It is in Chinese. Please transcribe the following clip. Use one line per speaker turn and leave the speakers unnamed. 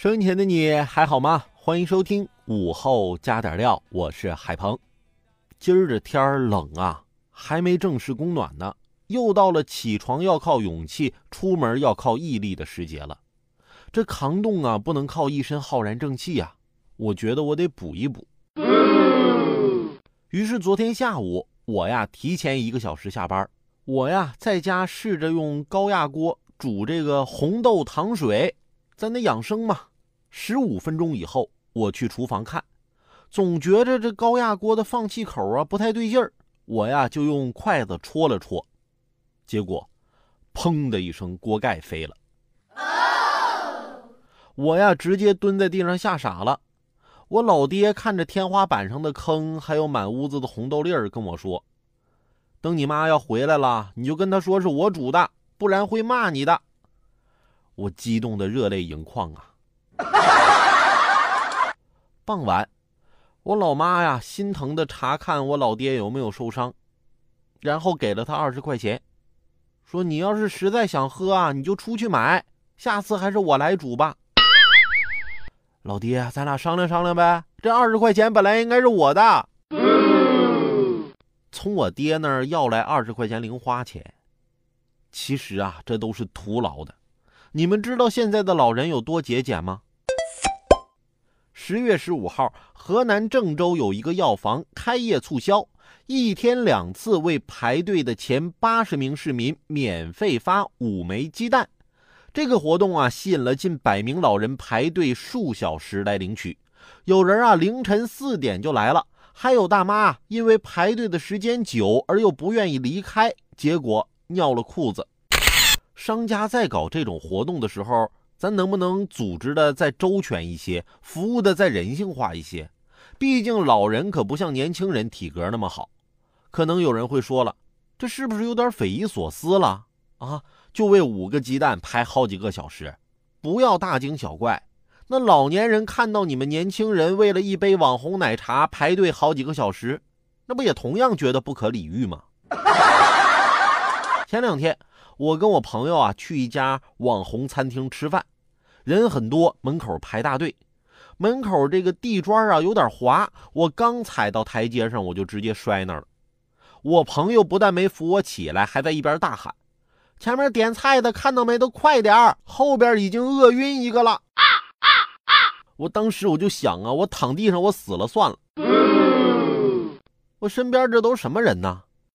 生前的你还好吗？欢迎收听午后加点料，我是海鹏。今儿这天儿冷啊，还没正式供暖呢，又到了起床要靠勇气，出门要靠毅力的时节了。这抗冻啊，不能靠一身浩然正气呀，我觉得我得补一补。于是昨天下午，我呀提前一个小时下班，我呀在家试着用高压锅煮这个红豆糖水，在那养生嘛。十五分钟以后，我去厨房看。总觉着这高压锅的放气口啊不太对劲儿，我呀就用筷子戳了戳，结果，砰的一声，锅盖飞了。我呀直接蹲在地上吓傻了。我老爹看着天花板上的坑，还有满屋子的红豆粒儿，跟我说：“等你妈要回来了，你就跟她说是我煮的，不然会骂你的。”我激动的热泪盈眶啊！傍晚。我老妈呀，心疼的查看我老爹有没有受伤，然后给了他二十块钱，说：“你要是实在想喝啊，你就出去买，下次还是我来煮吧。”老爹，咱俩商量商量呗，这二十块钱本来应该是我的，从我爹那儿要来二十块钱零花钱，其实啊，这都是徒劳的。你们知道现在的老人有多节俭吗？十月十五号，河南郑州有一个药房开业促销，一天两次为排队的前八十名市民免费发五枚鸡蛋。这个活动啊，吸引了近百名老人排队数小时来领取。有人啊，凌晨四点就来了，还有大妈因为排队的时间久而又不愿意离开，结果尿了裤子。商家在搞这种活动的时候。咱能不能组织的再周全一些，服务的再人性化一些？毕竟老人可不像年轻人体格那么好。可能有人会说了，这是不是有点匪夷所思了啊？就为五个鸡蛋排好几个小时，不要大惊小怪。那老年人看到你们年轻人为了一杯网红奶茶排队好几个小时，那不也同样觉得不可理喻吗？前两天。我跟我朋友啊去一家网红餐厅吃饭，人很多，门口排大队。门口这个地砖啊有点滑，我刚踩到台阶上，我就直接摔那儿了。我朋友不但没扶我起来，还在一边大喊：“前面点菜的看到没？都快点儿，后边已经饿晕一个了！”我当时我就想啊，我躺地上我死了算了。我身边这都什么人呢？